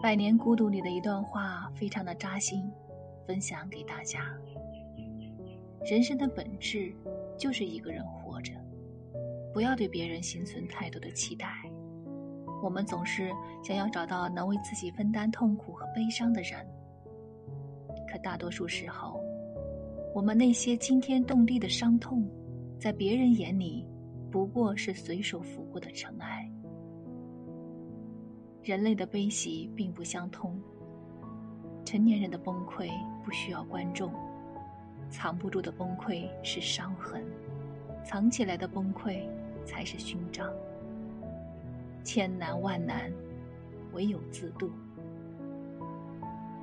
《百年孤独》里的一段话非常的扎心，分享给大家。人生的本质就是一个人活着，不要对别人心存太多的期待。我们总是想要找到能为自己分担痛苦和悲伤的人，可大多数时候，我们那些惊天动地的伤痛，在别人眼里不过是随手拂过的尘埃。人类的悲喜并不相通，成年人的崩溃不需要观众，藏不住的崩溃是伤痕，藏起来的崩溃才是勋章。千难万难，唯有自渡。